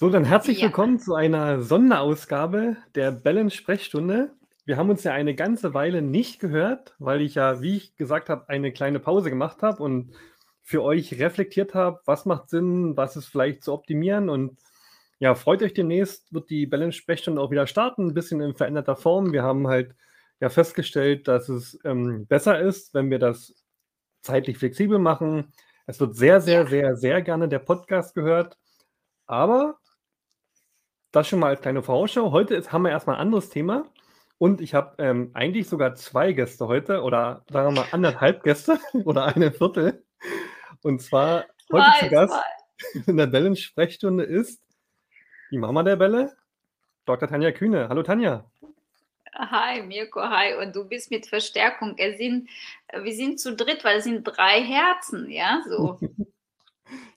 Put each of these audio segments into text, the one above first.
So, dann herzlich ja. willkommen zu einer Sonderausgabe der Bellen-Sprechstunde. Wir haben uns ja eine ganze Weile nicht gehört, weil ich ja, wie ich gesagt habe, eine kleine Pause gemacht habe und für euch reflektiert habe, was macht Sinn, was ist vielleicht zu optimieren. Und ja, freut euch demnächst, wird die Balance-Sprechstunde auch wieder starten, ein bisschen in veränderter Form. Wir haben halt ja festgestellt, dass es ähm, besser ist, wenn wir das zeitlich flexibel machen. Es wird sehr, sehr, sehr, sehr gerne der Podcast gehört. Aber das schon mal als kleine Vorausschau. Heute ist, haben wir erstmal ein anderes Thema. Und ich habe ähm, eigentlich sogar zwei Gäste heute oder sagen wir mal anderthalb Gäste oder eine Viertel. Und zwar heute zu Gast zwei. in der Bellen-Sprechstunde ist die Mama der Bälle, Dr. Tanja Kühne. Hallo Tanja. Hi Mirko, hi. Und du bist mit Verstärkung. Wir sind, wir sind zu dritt, weil es sind drei Herzen, ja, so.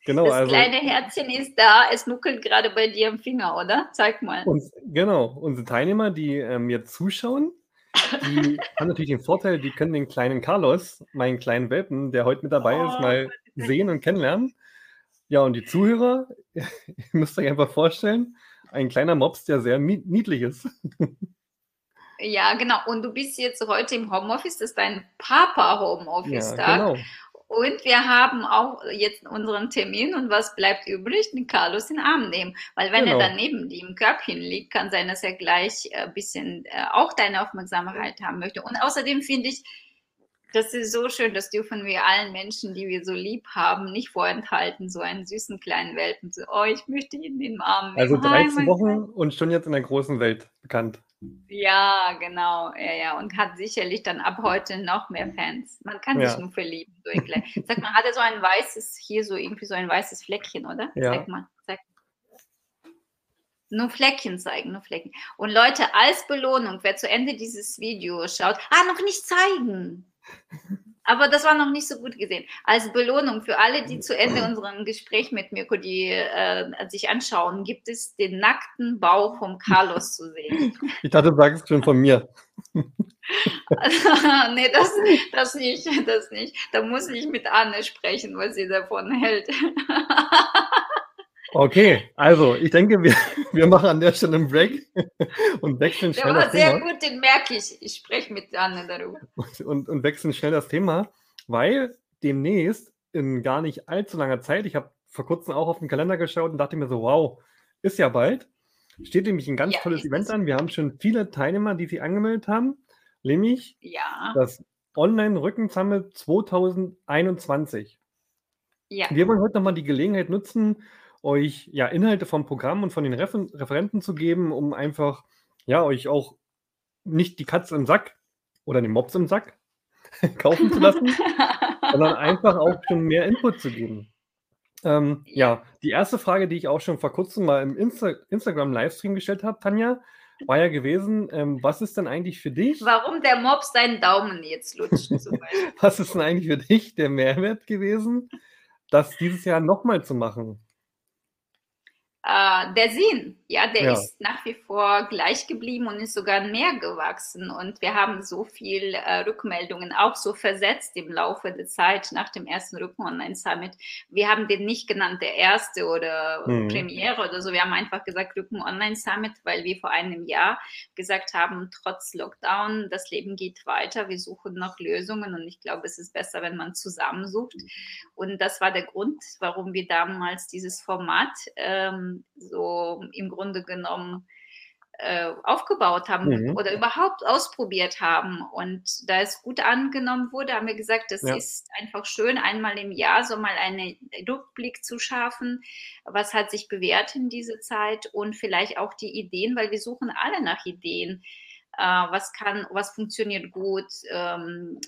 Genau, das also, kleine Herzchen ist da, es nuckelt gerade bei dir im Finger, oder? Zeig mal. Und, genau, unsere Teilnehmer, die ähm, jetzt zuschauen, die haben natürlich den Vorteil, die können den kleinen Carlos, meinen kleinen Welpen, der heute mit dabei oh, ist, mal sehen und kennenlernen. Ja, und die Zuhörer, ihr müsst euch einfach vorstellen, ein kleiner Mops, der sehr niedlich ist. Ja, genau. Und du bist jetzt heute im Homeoffice, das ist dein Papa-Homeoffice-Tag. Ja, genau. Und wir haben auch jetzt unseren Termin und was bleibt übrig? Den Carlos in den Arm nehmen. Weil wenn genau. er daneben dir im Körbchen liegt, kann sein, dass er gleich ein äh, bisschen äh, auch deine Aufmerksamkeit haben möchte. Und außerdem finde ich, das ist so schön, das dürfen wir allen Menschen, die wir so lieb haben, nicht vorenthalten, so einen süßen kleinen Welpen. So, oh, ich möchte ihn in den Arm nehmen. Also 13 Wochen und schon jetzt in der großen Welt bekannt. Ja, genau. Ja, ja. Und hat sicherlich dann ab heute noch mehr Fans. Man kann ja. sich nur verlieben. So Sag mal, hat er so ein weißes, hier so irgendwie so ein weißes Fleckchen, oder? Ja. Sag mal. Sag. Nur Fleckchen zeigen, nur Flecken. Und Leute, als Belohnung, wer zu Ende dieses Videos schaut, ah, noch nicht zeigen. Aber das war noch nicht so gut gesehen. Als Belohnung für alle, die zu Ende unserem Gespräch mit Mirko die äh, sich anschauen, gibt es den nackten Bauch vom Carlos zu sehen. Ich dachte, du sagst schon von mir. Also, nee, das, das nicht, das nicht. Da muss ich mit Anne sprechen, was sie davon hält. Okay, also ich denke, wir, wir machen an der Stelle einen Break und wechseln schnell der war das sehr Thema. gut, den merke ich. Ich spreche mit Anne darüber. Und, und wechseln schnell das Thema, weil demnächst in gar nicht allzu langer Zeit, ich habe vor kurzem auch auf den Kalender geschaut und dachte mir so, wow, ist ja bald. Steht nämlich ein ganz ja, tolles Event an. Wir haben schon viele Teilnehmer, die sich angemeldet haben, nämlich ja. das Online-Rücken Summit 2021. Ja. Wir wollen heute nochmal die Gelegenheit nutzen, euch ja Inhalte vom Programm und von den Refer Referenten zu geben, um einfach ja euch auch nicht die Katze im Sack oder den Mops im Sack kaufen zu lassen, sondern einfach auch schon mehr Input zu geben. Ähm, ja, die erste Frage, die ich auch schon vor kurzem mal im Insta Instagram-Livestream gestellt habe, Tanja, war ja gewesen, ähm, was ist denn eigentlich für dich? Warum der Mops seinen Daumen jetzt lutscht. was ist denn eigentlich für dich der Mehrwert gewesen, das dieses Jahr nochmal zu machen? Äh, der Sinn, ja, der ja. ist nach wie vor gleich geblieben und ist sogar mehr gewachsen. Und wir haben so viel äh, Rückmeldungen auch so versetzt im Laufe der Zeit nach dem ersten Rücken Online Summit. Wir haben den nicht genannt, der erste oder mhm. Premiere oder so. Wir haben einfach gesagt Rücken Online Summit, weil wir vor einem Jahr gesagt haben, trotz Lockdown, das Leben geht weiter. Wir suchen noch Lösungen und ich glaube, es ist besser, wenn man zusammensucht. Und das war der Grund, warum wir damals dieses Format ähm, so im Grunde genommen äh, aufgebaut haben mhm. oder überhaupt ausprobiert haben. Und da es gut angenommen wurde, haben wir gesagt, es ja. ist einfach schön, einmal im Jahr so mal einen Rückblick zu schaffen, was hat sich bewährt in dieser Zeit und vielleicht auch die Ideen, weil wir suchen alle nach Ideen. Äh, was kann, was funktioniert gut, ähm,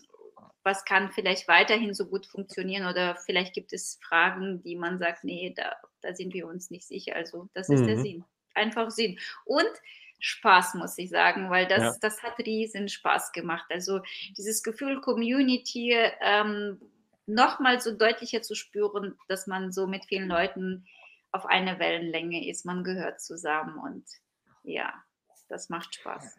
was kann vielleicht weiterhin so gut funktionieren oder vielleicht gibt es Fragen, die man sagt, nee, da, da sind wir uns nicht sicher. Also das ist mhm. der Sinn. Einfach Sinn. Und Spaß, muss ich sagen, weil das, ja. das hat riesen Spaß gemacht. Also dieses Gefühl Community ähm, nochmal so deutlicher zu spüren, dass man so mit vielen Leuten auf einer Wellenlänge ist. Man gehört zusammen und ja, das macht Spaß.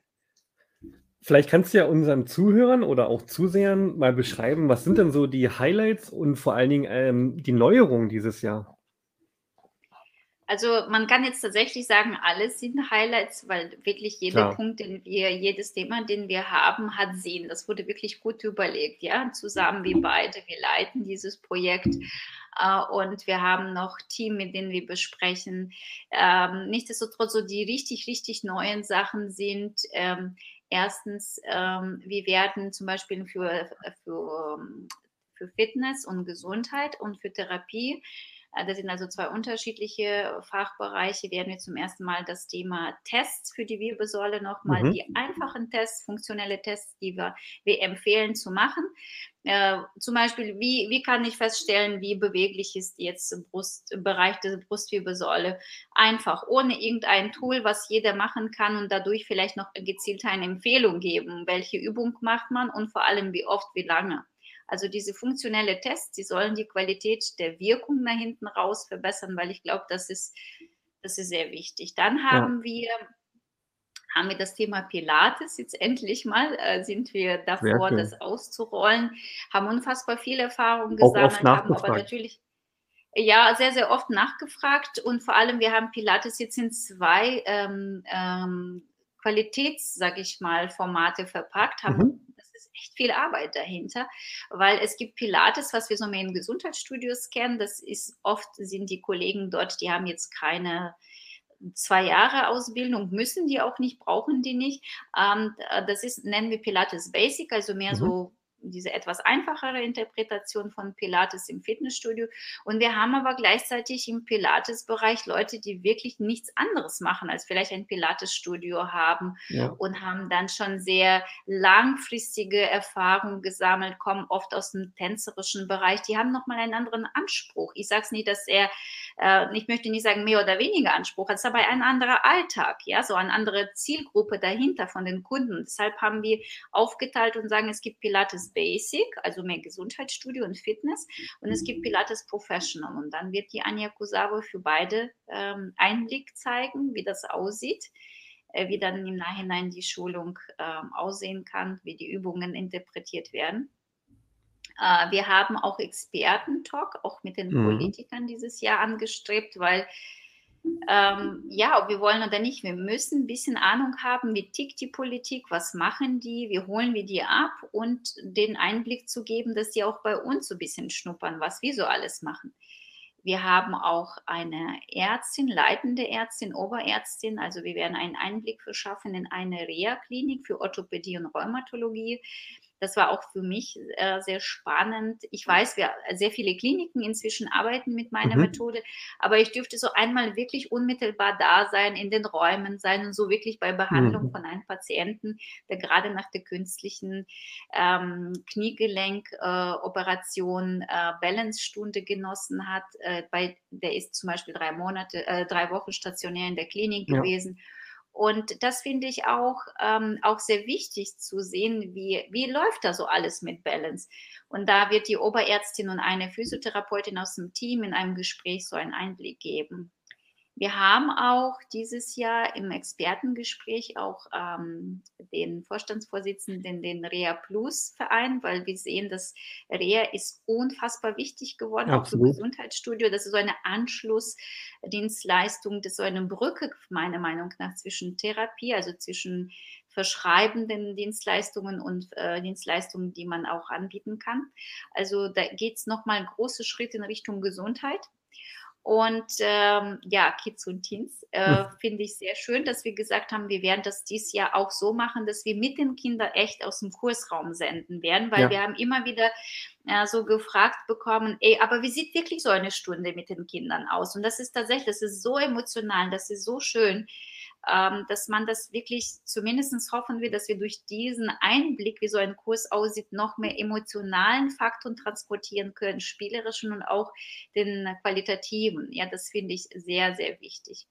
Vielleicht kannst du ja unseren Zuhörern oder auch Zusehern mal beschreiben, was sind denn so die Highlights und vor allen Dingen ähm, die Neuerungen dieses Jahr? Also man kann jetzt tatsächlich sagen, alles sind Highlights, weil wirklich jeder Klar. Punkt, den wir, jedes Thema, den wir haben, hat Sinn. Das wurde wirklich gut überlegt, ja. Zusammen wie beide, wir leiten dieses Projekt äh, und wir haben noch Team, mit denen wir besprechen. Ähm, nichtsdestotrotz, so die richtig, richtig neuen Sachen sind ähm, erstens, ähm, wir werden zum Beispiel für, für, für Fitness und Gesundheit und für Therapie das sind also zwei unterschiedliche Fachbereiche. Werden wir zum ersten Mal das Thema Tests für die Wirbelsäule nochmal, mhm. die einfachen Tests, funktionelle Tests, die wir, wir empfehlen zu machen. Äh, zum Beispiel, wie, wie kann ich feststellen, wie beweglich ist jetzt Brust, Bereich der Brustwirbelsäule? Einfach, ohne irgendein Tool, was jeder machen kann und dadurch vielleicht noch gezielt eine Empfehlung geben. Welche Übung macht man und vor allem wie oft, wie lange? Also diese funktionelle Tests, die sollen die Qualität der Wirkung nach hinten raus verbessern, weil ich glaube, das ist, das ist sehr wichtig. Dann haben ja. wir haben wir das Thema Pilates jetzt endlich mal, äh, sind wir davor, das auszurollen, haben unfassbar viel Erfahrung gesammelt, haben aber natürlich ja sehr, sehr oft nachgefragt und vor allem wir haben Pilates jetzt in zwei ähm, ähm, Qualitäts, sag ich mal, Formate verpackt, haben mhm echt viel Arbeit dahinter, weil es gibt Pilates, was wir so mehr in Gesundheitsstudios kennen. Das ist oft sind die Kollegen dort, die haben jetzt keine zwei Jahre Ausbildung, müssen die auch nicht, brauchen die nicht. Ähm, das ist, nennen wir Pilates Basic, also mehr mhm. so diese etwas einfachere Interpretation von Pilates im Fitnessstudio. Und wir haben aber gleichzeitig im Pilates-Bereich Leute, die wirklich nichts anderes machen, als vielleicht ein Pilates-Studio haben ja. und haben dann schon sehr langfristige Erfahrungen gesammelt, kommen oft aus dem tänzerischen Bereich. Die haben nochmal einen anderen Anspruch. Ich sage es nicht, dass er, äh, ich möchte nicht sagen mehr oder weniger Anspruch es ist aber ein anderer Alltag, ja, so eine andere Zielgruppe dahinter von den Kunden. Deshalb haben wir aufgeteilt und sagen, es gibt Pilates Basic, also mehr Gesundheitsstudio und Fitness. Und es gibt Pilates Professional. Und dann wird die Anja Kusawa für beide ähm, Einblick zeigen, wie das aussieht äh, wie dann im Nachhinein die Schulung ähm, aussehen kann, wie die Übungen interpretiert werden. Äh, wir haben auch Experten-Talk, auch mit den mhm. Politikern dieses Jahr angestrebt, weil ähm, ja, ob wir wollen oder nicht, wir müssen ein bisschen Ahnung haben, wie tickt die Politik, was machen die, wie holen wir die ab und den Einblick zu geben, dass die auch bei uns so ein bisschen schnuppern, was wir so alles machen. Wir haben auch eine Ärztin, leitende Ärztin, Oberärztin. Also wir werden einen Einblick verschaffen in eine Reha-Klinik für Orthopädie und Rheumatologie. Das war auch für mich äh, sehr spannend. Ich weiß, wir sehr viele Kliniken inzwischen arbeiten mit meiner mhm. Methode, aber ich dürfte so einmal wirklich unmittelbar da sein, in den Räumen sein und so wirklich bei Behandlung mhm. von einem Patienten, der gerade nach der künstlichen ähm, Kniegelenkoperation äh, äh, Balance-Stunde genossen hat. Äh, bei, der ist zum Beispiel drei Monate, äh, drei Wochen stationär in der Klinik ja. gewesen und das finde ich auch, ähm, auch sehr wichtig zu sehen, wie, wie läuft da so alles mit Balance. Und da wird die Oberärztin und eine Physiotherapeutin aus dem Team in einem Gespräch so einen Einblick geben. Wir haben auch dieses Jahr im Expertengespräch auch ähm, den Vorstandsvorsitzenden, den Rea Plus Verein, weil wir sehen, dass Rea ist unfassbar wichtig geworden, Absolut. auch für Gesundheitsstudio. Das ist so eine Anschlussdienstleistung, das ist so eine Brücke, meiner Meinung nach, zwischen Therapie, also zwischen verschreibenden Dienstleistungen und äh, Dienstleistungen, die man auch anbieten kann. Also da geht es nochmal große Schritte in Richtung Gesundheit. Und ähm, ja, Kids und Teens äh, hm. finde ich sehr schön, dass wir gesagt haben, wir werden das dieses Jahr auch so machen, dass wir mit den Kindern echt aus dem Kursraum senden werden, weil ja. wir haben immer wieder äh, so gefragt bekommen, ey, aber wie sieht wirklich so eine Stunde mit den Kindern aus? Und das ist tatsächlich, das ist so emotional, das ist so schön dass man das wirklich zumindest hoffen wir, dass wir durch diesen Einblick, wie so ein Kurs aussieht, noch mehr emotionalen Faktoren transportieren können, spielerischen und auch den qualitativen. Ja, das finde ich sehr, sehr wichtig.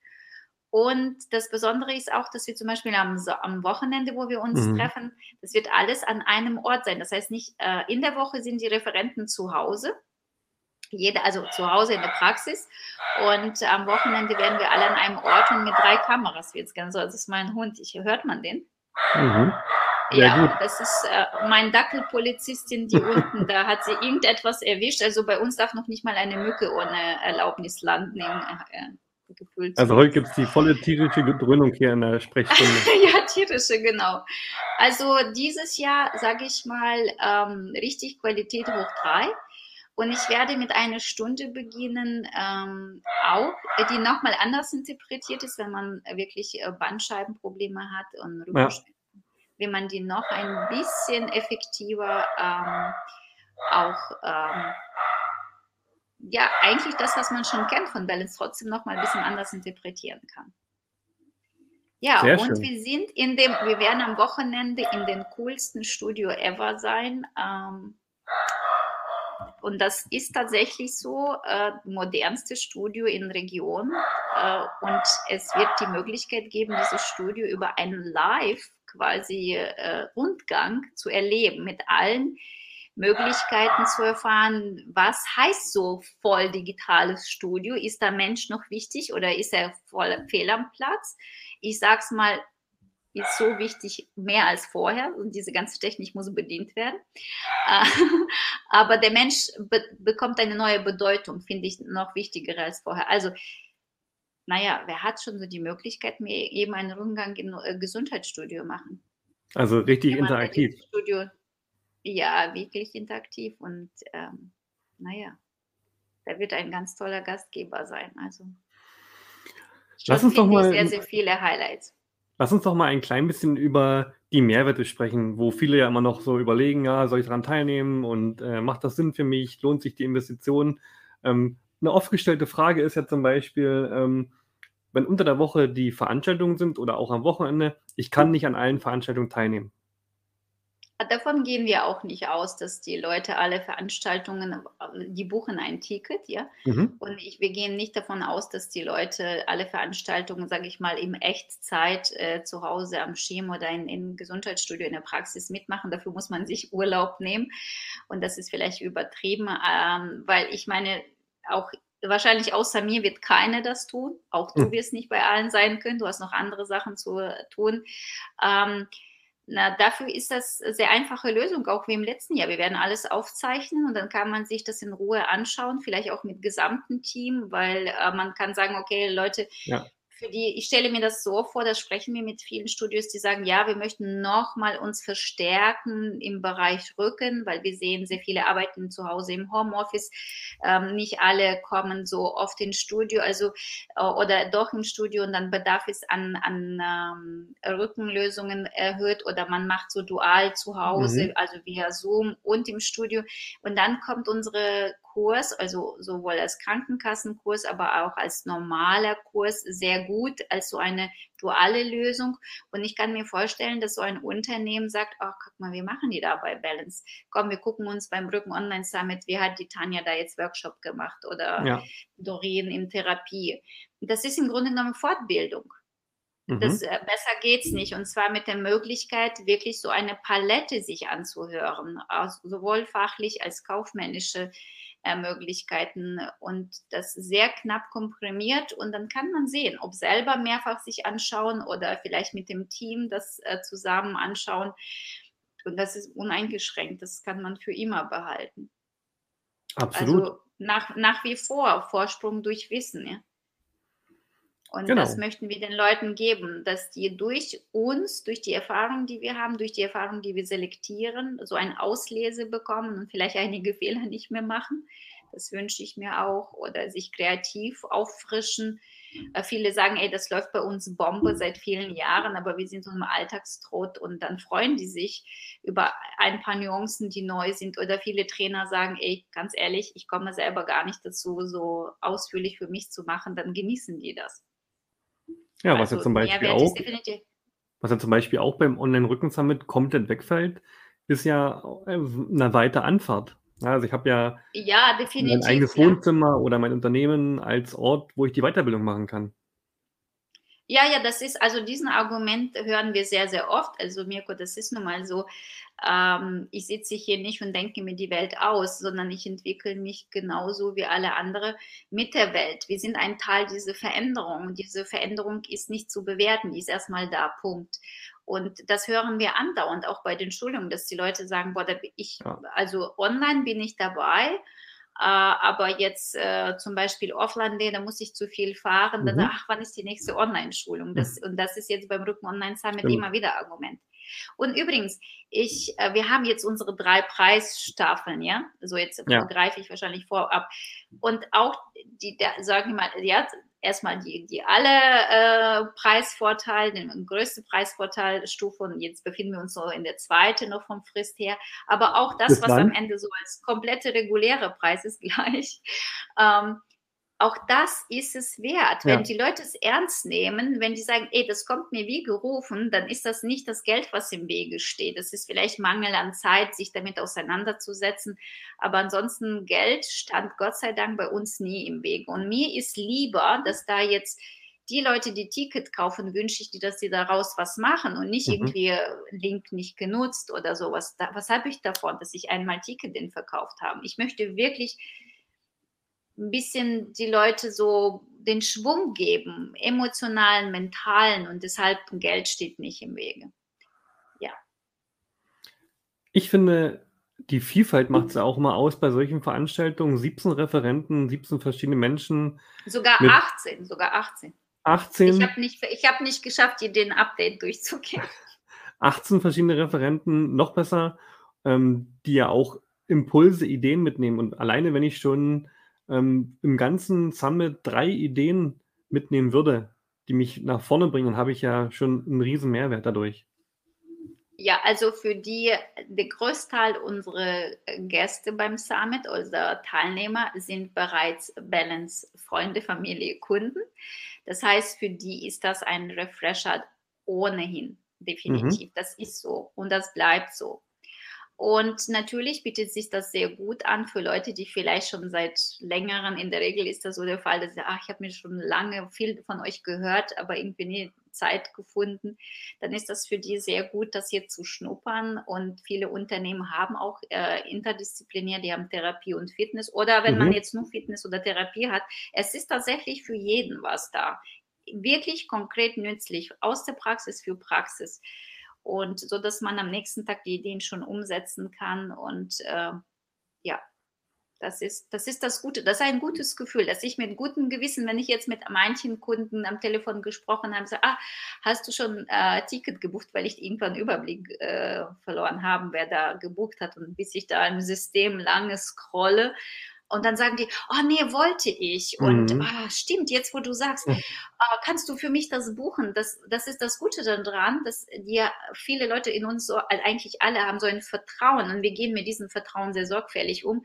Und das Besondere ist auch, dass wir zum Beispiel am, am Wochenende, wo wir uns mhm. treffen, das wird alles an einem Ort sein. Das heißt, nicht äh, in der Woche sind die Referenten zu Hause, jeder, also zu Hause in der Praxis. Und am Wochenende werden wir alle an einem Ort und mit drei Kameras wird es ganz so. Das ist mein Hund. Ich, hört man den? Mhm. Ja, gut. das ist äh, mein Dackelpolizistin, die unten, da hat sie irgendetwas erwischt. Also bei uns darf noch nicht mal eine Mücke ohne Erlaubnis landen äh, gefühlt. Also heute gibt es die volle tierische Dröhnung hier in der Sprechstunde. ja, tierische, genau. Also dieses Jahr, sage ich mal, ähm, richtig Qualität hoch drei. Und ich werde mit einer Stunde beginnen, ähm, auch, die nochmal anders interpretiert ist, wenn man wirklich äh, Bandscheibenprobleme hat und Rückenschmerzen. Ja. Wie man die noch ein bisschen effektiver ähm, auch, ähm, ja, eigentlich das, was man schon kennt von Balance, trotzdem nochmal ein bisschen anders interpretieren kann. Ja, Sehr und schön. wir sind in dem, wir werden am Wochenende in dem coolsten Studio ever sein. Ähm, und das ist tatsächlich so, äh, modernste Studio in Region. Äh, und es wird die Möglichkeit geben, dieses Studio über einen Live quasi äh, Rundgang zu erleben mit allen Möglichkeiten zu erfahren, was heißt so voll digitales Studio? Ist der Mensch noch wichtig oder ist er voll fehl am Platz? Ich sag's mal, ist so wichtig, mehr als vorher und diese ganze Technik muss bedient werden. Äh, aber der Mensch be bekommt eine neue Bedeutung, finde ich noch wichtiger als vorher. Also, naja, wer hat schon so die Möglichkeit, mir eben einen Rundgang in äh, Gesundheitsstudio machen? Also richtig interaktiv. Studio, ja, wirklich interaktiv und ähm, naja, da wird ein ganz toller Gastgeber sein. Also, Lass uns doch mal sehr, sehr viele Highlights. Lass uns doch mal ein klein bisschen über die Mehrwerte sprechen, wo viele ja immer noch so überlegen, ja, soll ich daran teilnehmen und äh, macht das Sinn für mich, lohnt sich die Investition? Ähm, eine oft gestellte Frage ist ja zum Beispiel, ähm, wenn unter der Woche die Veranstaltungen sind oder auch am Wochenende, ich kann nicht an allen Veranstaltungen teilnehmen. Davon gehen wir auch nicht aus, dass die Leute alle Veranstaltungen, die buchen ein Ticket, ja. Mhm. Und ich, wir gehen nicht davon aus, dass die Leute alle Veranstaltungen, sage ich mal, im Echtzeit äh, zu Hause am Schirm oder in, im Gesundheitsstudio in der Praxis mitmachen. Dafür muss man sich Urlaub nehmen. Und das ist vielleicht übertrieben, ähm, weil ich meine, auch wahrscheinlich außer mir wird keiner das tun. Auch du mhm. wirst nicht bei allen sein können. Du hast noch andere Sachen zu tun. Ähm, na, dafür ist das eine sehr einfache Lösung, auch wie im letzten Jahr. Wir werden alles aufzeichnen und dann kann man sich das in Ruhe anschauen, vielleicht auch mit gesamtem Team, weil äh, man kann sagen, okay, Leute, ja für die, ich stelle mir das so vor, da sprechen wir mit vielen Studios, die sagen, ja, wir möchten nochmal uns verstärken im Bereich Rücken, weil wir sehen, sehr viele arbeiten zu Hause im Homeoffice. Ähm, nicht alle kommen so oft ins Studio, also äh, oder doch im Studio und dann bedarf es an, an ähm, Rückenlösungen erhöht oder man macht so dual zu Hause, mhm. also via Zoom und im Studio. Und dann kommt unsere Kurs, also sowohl als Krankenkassenkurs, aber auch als normaler Kurs sehr gut, als so eine duale Lösung. Und ich kann mir vorstellen, dass so ein Unternehmen sagt, ach, guck mal, wie machen die da bei Balance? Komm, wir gucken uns beim Rücken Online Summit, wie hat die Tanja da jetzt Workshop gemacht oder ja. Doreen in Therapie. Das ist im Grunde genommen Fortbildung. Das, mhm. äh, besser geht's nicht. Und zwar mit der Möglichkeit, wirklich so eine Palette sich anzuhören, also sowohl fachlich als kaufmännische Möglichkeiten und das sehr knapp komprimiert und dann kann man sehen, ob selber mehrfach sich anschauen oder vielleicht mit dem Team das äh, zusammen anschauen. Und das ist uneingeschränkt, das kann man für immer behalten. Absolut. Also nach, nach wie vor Vorsprung durch Wissen. Ja? Und genau. das möchten wir den Leuten geben, dass die durch uns, durch die Erfahrung, die wir haben, durch die Erfahrung, die wir selektieren, so ein Auslese bekommen und vielleicht einige Fehler nicht mehr machen. Das wünsche ich mir auch. Oder sich kreativ auffrischen. Äh, viele sagen, ey, das läuft bei uns Bombe seit vielen Jahren, aber wir sind so im Alltagstrott und dann freuen die sich über ein paar Nuancen, die neu sind. Oder viele Trainer sagen, ey, ganz ehrlich, ich komme selber gar nicht dazu, so ausführlich für mich zu machen, dann genießen die das. Ja, was ja also zum Beispiel auch, was ja zum Beispiel auch beim Online-Rücken-Summit komplett wegfällt, ist ja äh, eine weite Anfahrt. also ich habe ja, ja mein eigenes ja. Wohnzimmer oder mein Unternehmen als Ort, wo ich die Weiterbildung machen kann. Ja, ja, das ist, also diesen Argument hören wir sehr, sehr oft. Also Mirko, das ist nun mal so, ähm, ich sitze hier nicht und denke mir die Welt aus, sondern ich entwickle mich genauso wie alle anderen mit der Welt. Wir sind ein Teil dieser Veränderung. Diese Veränderung ist nicht zu bewerten, die ist erstmal da, Punkt. Und das hören wir andauernd auch bei den Schulungen, dass die Leute sagen, boah, da bin ich, also online bin ich dabei, aber jetzt äh, zum Beispiel offline da muss ich zu viel fahren. Mhm. Dann, ach, wann ist die nächste Online-Schulung? Das, mhm. Und das ist jetzt beim Rücken Online Summit immer wieder Argument. Und übrigens, ich, äh, wir haben jetzt unsere drei Preisstaffeln, ja. So jetzt ja. greife ich wahrscheinlich vorab. Und auch die, der, sagen wir mal, ja, erstmal die, die alle äh, Preisvorteile, den größte Preisvorteilstufe und jetzt befinden wir uns so in der zweiten noch vom Frist her. Aber auch das, was am Ende so als komplette reguläre Preis ist gleich. Ähm, auch das ist es wert. Wenn ja. die Leute es ernst nehmen, wenn die sagen, ey, das kommt mir wie gerufen, dann ist das nicht das Geld, was im Wege steht. Das ist vielleicht Mangel an Zeit, sich damit auseinanderzusetzen. Aber ansonsten Geld stand Gott sei Dank bei uns nie im Wege. Und mir ist lieber, dass da jetzt die Leute, die Ticket kaufen, wünsche ich, dass sie daraus was machen und nicht mhm. irgendwie Link nicht genutzt oder sowas. Was habe ich davon, dass ich einmal Ticket den verkauft habe? Ich möchte wirklich ein bisschen die Leute so den Schwung geben, emotionalen, mentalen und deshalb Geld steht nicht im Wege. Ja. Ich finde, die Vielfalt macht es auch immer aus bei solchen Veranstaltungen. 17 Referenten, 17 verschiedene Menschen. Sogar 18, sogar 18. 18. Ich habe nicht, hab nicht geschafft, hier den Update durchzugehen. 18 verschiedene Referenten, noch besser, ähm, die ja auch Impulse, Ideen mitnehmen. Und alleine, wenn ich schon ähm, im ganzen Summit drei Ideen mitnehmen würde, die mich nach vorne bringen, habe ich ja schon einen riesen Mehrwert dadurch. Ja, also für die, der Großteil unserer Gäste beim Summit, unserer Teilnehmer, sind bereits Balance-Freunde, Familie, Kunden. Das heißt, für die ist das ein Refresher ohnehin, definitiv. Mhm. Das ist so und das bleibt so. Und natürlich bietet sich das sehr gut an für Leute, die vielleicht schon seit längerem, in der Regel ist das so der Fall, dass sie, ach, ich habe mir schon lange viel von euch gehört, aber irgendwie nie Zeit gefunden, dann ist das für die sehr gut, das hier zu schnuppern. Und viele Unternehmen haben auch äh, interdisziplinär, die haben Therapie und Fitness. Oder wenn mhm. man jetzt nur Fitness oder Therapie hat, es ist tatsächlich für jeden was da. Wirklich konkret nützlich, aus der Praxis für Praxis und so dass man am nächsten Tag die Ideen schon umsetzen kann und äh, ja, das ist, das ist das Gute, das ist ein gutes Gefühl, dass ich mit gutem Gewissen, wenn ich jetzt mit manchen Kunden am Telefon gesprochen habe, sage, ah, hast du schon äh, Ticket gebucht, weil ich irgendwann Überblick äh, verloren habe, wer da gebucht hat und bis ich da im System lange scrolle und dann sagen die, oh nee, wollte ich. Und mhm. ah, stimmt, jetzt wo du sagst, mhm. ah, kannst du für mich das buchen? Das, das ist das Gute daran, dass dir viele Leute in uns so, also eigentlich alle haben so ein Vertrauen und wir gehen mit diesem Vertrauen sehr sorgfältig um.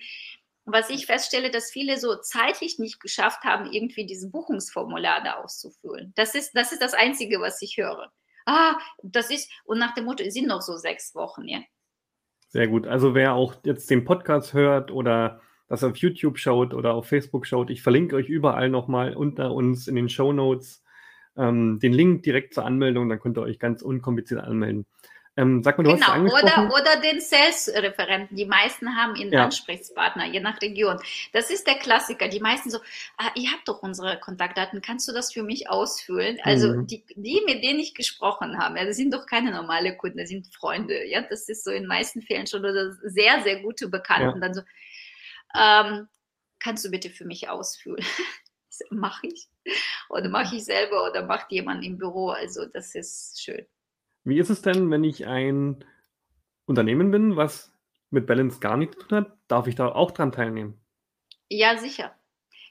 Was ich feststelle, dass viele so zeitlich nicht geschafft haben, irgendwie dieses Buchungsformular da auszufüllen. Das ist, das ist das Einzige, was ich höre. Ah, das ist, und nach dem Motto, es sind noch so sechs Wochen, ja. Sehr gut. Also wer auch jetzt den Podcast hört oder das auf YouTube schaut oder auf Facebook schaut. Ich verlinke euch überall nochmal unter uns in den Show Notes ähm, den Link direkt zur Anmeldung, dann könnt ihr euch ganz unkompliziert anmelden. Ähm, sag mal, du genau, hast angesprochen. Oder, oder den Sales-Referenten. Die meisten haben einen ja. Ansprechpartner, je nach Region. Das ist der Klassiker. Die meisten so, ah, ihr habt doch unsere Kontaktdaten, kannst du das für mich ausfüllen? Also mhm. die, die, mit denen ich gesprochen habe, ja, das sind doch keine normale Kunden, das sind Freunde. Ja, das ist so in meisten Fällen schon oder sehr, sehr gute Bekannten. Ja. Dann so, ähm, kannst du bitte für mich ausfüllen? mache ich. Oder mache ich selber oder macht jemand im Büro. Also das ist schön. Wie ist es denn, wenn ich ein Unternehmen bin, was mit Balance gar nichts zu tun hat? Darf ich da auch dran teilnehmen? Ja, sicher.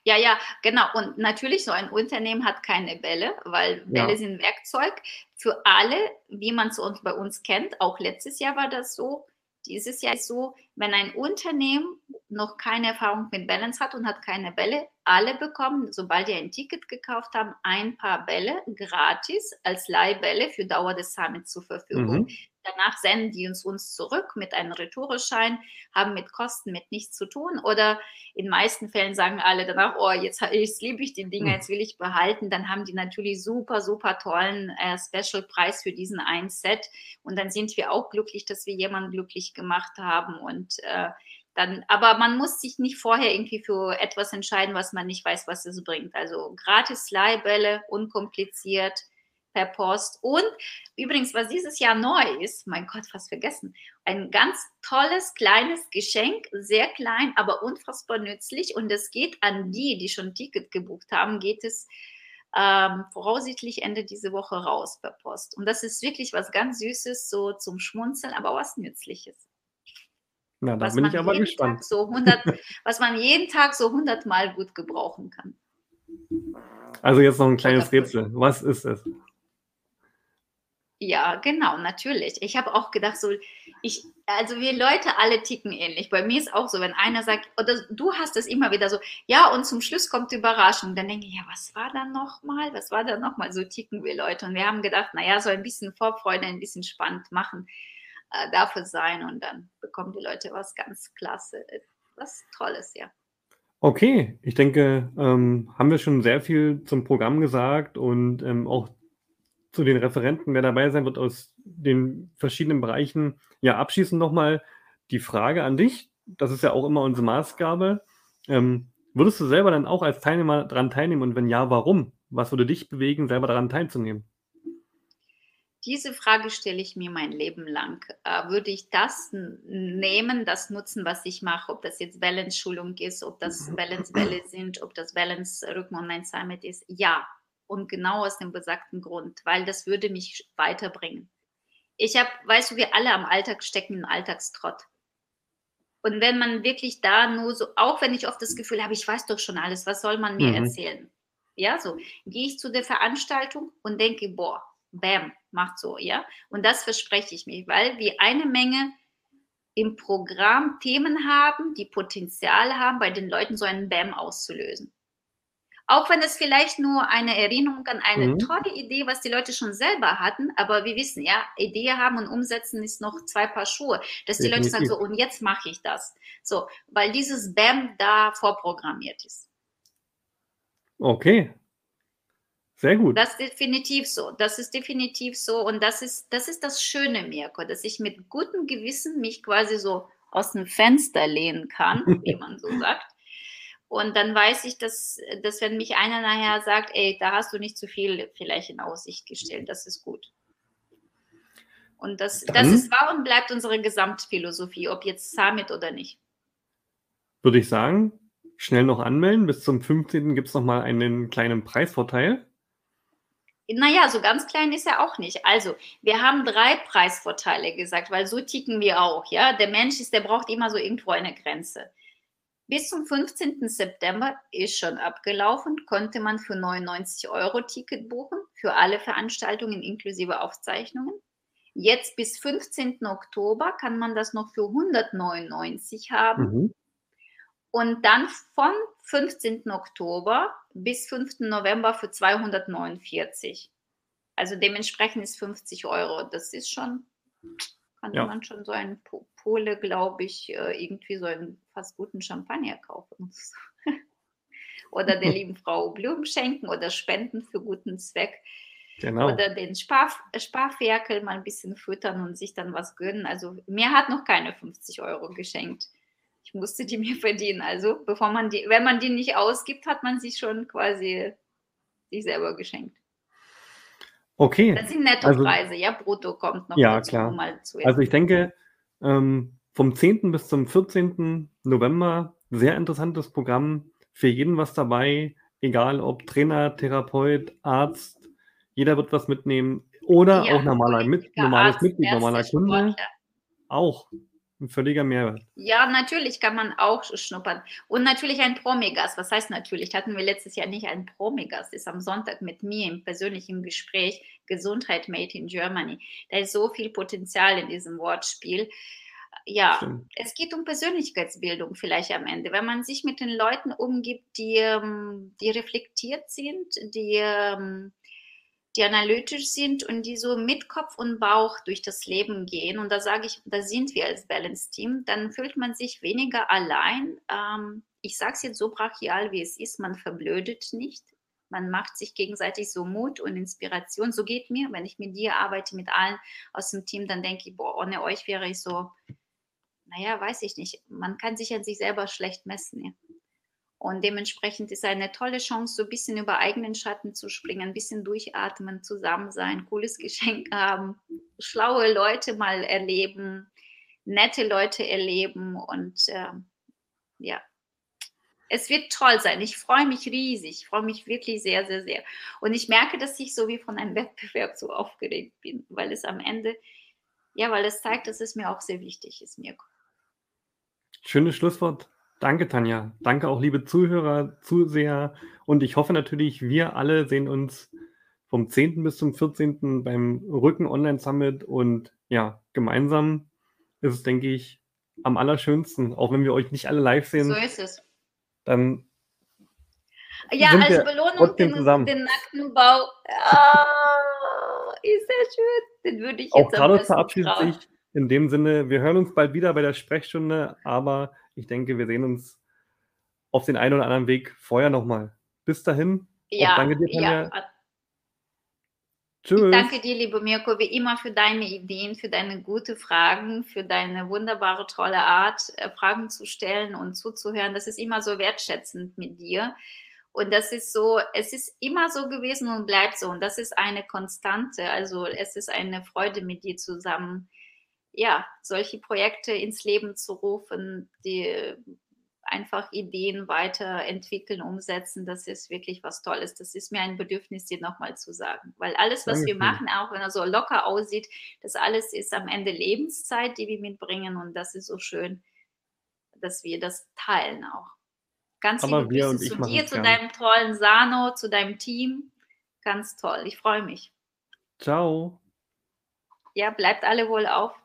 Ja, ja, genau. Und natürlich, so ein Unternehmen hat keine Bälle, weil Bälle ja. sind Werkzeug für alle, wie man es bei uns kennt. Auch letztes Jahr war das so. Dieses Jahr ist so, wenn ein Unternehmen noch keine Erfahrung mit Balance hat und hat keine Bälle, alle bekommen, sobald die ein Ticket gekauft haben, ein paar Bälle gratis als Leihbälle für Dauer des Summits zur Verfügung. Mhm. Danach senden die uns, uns zurück mit einem Retoureschein, haben mit Kosten mit nichts zu tun. Oder in meisten Fällen sagen alle danach, oh, jetzt, jetzt liebe ich die Dinger, hm. jetzt will ich behalten. Dann haben die natürlich super, super tollen äh, Special-Preis für diesen ein Set. Und dann sind wir auch glücklich, dass wir jemanden glücklich gemacht haben. Und äh, dann, aber man muss sich nicht vorher irgendwie für etwas entscheiden, was man nicht weiß, was es bringt. Also gratis Leihbälle, unkompliziert per Post. Und übrigens, was dieses Jahr neu ist, mein Gott, fast vergessen, ein ganz tolles, kleines Geschenk, sehr klein, aber unfassbar nützlich. Und es geht an die, die schon Ticket gebucht haben, geht es ähm, voraussichtlich Ende diese Woche raus per Post. Und das ist wirklich was ganz Süßes, so zum Schmunzeln, aber was Nützliches. Na, da bin ich aber gespannt. So 100, was man jeden Tag so 100 Mal gut gebrauchen kann. Also jetzt noch ein kleines Rätsel. Was ist es? Ja, genau, natürlich. Ich habe auch gedacht, so, ich, also wir Leute alle ticken ähnlich. Bei mir ist auch so, wenn einer sagt, oder du hast es immer wieder so, ja, und zum Schluss kommt die Überraschung, dann denke ich, ja, was war da nochmal? Was war da nochmal? So ticken wir Leute. Und wir haben gedacht, naja, so ein bisschen Vorfreude, ein bisschen spannend machen, äh, dafür sein. Und dann bekommen die Leute was ganz klasse, was Tolles, ja. Okay, ich denke, ähm, haben wir schon sehr viel zum Programm gesagt und ähm, auch zu den Referenten, wer dabei sein wird aus den verschiedenen Bereichen. Ja, abschließend nochmal die Frage an dich. Das ist ja auch immer unsere Maßgabe. Ähm, würdest du selber dann auch als Teilnehmer daran teilnehmen und wenn ja, warum? Was würde dich bewegen, selber daran teilzunehmen? Diese Frage stelle ich mir mein Leben lang. Äh, würde ich das nehmen, das nutzen, was ich mache, ob das jetzt Balance-Schulung ist, ob das Balance-Bälle sind, ob das Balance-Rücken Online Summit ist? Ja, und genau aus dem besagten Grund, weil das würde mich weiterbringen. Ich habe, weißt du, wir alle am Alltag stecken im Alltagstrott. Und wenn man wirklich da nur so, auch wenn ich oft das Gefühl habe, ich weiß doch schon alles, was soll man mir mhm. erzählen? Ja, so gehe ich zu der Veranstaltung und denke, boah, bam, macht so, ja. Und das verspreche ich mir, weil wir eine Menge im Programm Themen haben, die Potenzial haben, bei den Leuten so einen Bam auszulösen. Auch wenn es vielleicht nur eine Erinnerung an eine mhm. tolle Idee, was die Leute schon selber hatten, aber wir wissen ja, Idee haben und umsetzen ist noch zwei Paar Schuhe, dass die Definitiv. Leute sagen so, und jetzt mache ich das. So, weil dieses BAM da vorprogrammiert ist. Okay. Sehr gut. Das ist definitiv so. Das ist definitiv so. Und das ist, das ist das Schöne, Mirko, dass ich mit gutem Gewissen mich quasi so aus dem Fenster lehnen kann, wie man so sagt und dann weiß ich, dass, dass wenn mich einer nachher sagt, ey, da hast du nicht zu viel vielleicht in Aussicht gestellt, das ist gut. Und das, das ist wahr und bleibt unsere Gesamtphilosophie, ob jetzt Summit oder nicht. Würde ich sagen, schnell noch anmelden. Bis zum 15. gibt es nochmal einen kleinen Preisvorteil. Naja, so ganz klein ist er auch nicht. Also, wir haben drei Preisvorteile gesagt, weil so ticken wir auch. Ja, der Mensch ist, der braucht immer so irgendwo eine Grenze. Bis zum 15. September ist schon abgelaufen, konnte man für 99 Euro Ticket buchen, für alle Veranstaltungen inklusive Aufzeichnungen. Jetzt bis 15. Oktober kann man das noch für 199 haben. Mhm. Und dann von 15. Oktober bis 5. November für 249. Also dementsprechend ist 50 Euro. Das ist schon kann ja. man schon so einen Pole, glaube ich, äh, irgendwie so einen fast guten Champagner kaufen. oder der lieben Frau Blumen schenken oder spenden für guten Zweck. Genau. Oder den Spar Sparferkel mal ein bisschen füttern und sich dann was gönnen. Also mir hat noch keine 50 Euro geschenkt. Ich musste die mir verdienen. Also bevor man die, wenn man die nicht ausgibt, hat man sich schon quasi sich selber geschenkt. Okay. Das sind Nettopreise, also, ja, brutto kommt noch ja, dazu, klar. mal zu Also ich denke, ähm, vom 10. bis zum 14. November sehr interessantes Programm. Für jeden was dabei, egal ob Trainer, Therapeut, Arzt, jeder wird was mitnehmen. Oder ja, auch normaler, mit, normales Arzt, Mitglied, normaler Kunde. Auch ein völliger Mehrwert. Ja, natürlich kann man auch schnuppern. Und natürlich ein Promigas. Was heißt natürlich? Hatten wir letztes Jahr nicht ein Promigas. Ist am Sonntag mit mir im persönlichen Gespräch Gesundheit Made in Germany. Da ist so viel Potenzial in diesem Wortspiel. Ja, Stimmt. es geht um Persönlichkeitsbildung vielleicht am Ende. Wenn man sich mit den Leuten umgibt, die, ähm, die reflektiert sind, die ähm, die analytisch sind und die so mit Kopf und Bauch durch das Leben gehen. Und da sage ich, da sind wir als Balance-Team, dann fühlt man sich weniger allein. Ähm, ich sage es jetzt so brachial, wie es ist, man verblödet nicht. Man macht sich gegenseitig so Mut und Inspiration. So geht mir, wenn ich mit dir arbeite, mit allen aus dem Team, dann denke ich, boah, ohne euch wäre ich so, naja, weiß ich nicht. Man kann sich an sich selber schlecht messen. Ja. Und dementsprechend ist eine tolle Chance, so ein bisschen über eigenen Schatten zu springen, ein bisschen durchatmen, zusammen sein, cooles Geschenk haben, schlaue Leute mal erleben, nette Leute erleben und äh, ja, es wird toll sein. Ich freue mich riesig. Ich freue mich wirklich sehr, sehr, sehr. Und ich merke, dass ich so wie von einem Wettbewerb so aufgeregt bin, weil es am Ende, ja, weil es zeigt, dass es mir auch sehr wichtig ist, Mirko. Schönes Schlusswort. Danke, Tanja. Danke auch, liebe Zuhörer, Zuseher. Und ich hoffe natürlich, wir alle sehen uns vom 10. bis zum 14. beim Rücken Online Summit. Und ja, gemeinsam ist es, denke ich, am allerschönsten, auch wenn wir euch nicht alle live sehen. So ist es. Dann ja, sind als wir Belohnung den, zusammen. den nackten Bau. Ah, ist sehr schön. Den würde ich Auch jetzt am Carlos verabschiedet sich. In dem Sinne, wir hören uns bald wieder bei der Sprechstunde, aber ich denke, wir sehen uns auf den einen oder anderen Weg vorher nochmal. Bis dahin. Ja, danke dir, ja. Tanja. Ich Tschüss. danke dir, liebe Mirko, wie immer für deine Ideen, für deine gute Fragen, für deine wunderbare, tolle Art, äh, Fragen zu stellen und zuzuhören. Das ist immer so wertschätzend mit dir. Und das ist so, es ist immer so gewesen und bleibt so. Und das ist eine Konstante. Also es ist eine Freude mit dir zusammen, ja, solche Projekte ins Leben zu rufen, die einfach Ideen weiterentwickeln, umsetzen, das ist wirklich was Tolles. Das ist mir ein Bedürfnis, dir nochmal zu sagen. Weil alles, was wir Dankeschön. machen, auch wenn er so locker aussieht, das alles ist am Ende Lebenszeit, die wir mitbringen. Und das ist so schön, dass wir das teilen auch. Ganz Aber liebe wir Grüße zu dir, zu deinem tollen Sano, zu deinem Team. Ganz toll. Ich freue mich. Ciao. Ja, bleibt alle wohl auf.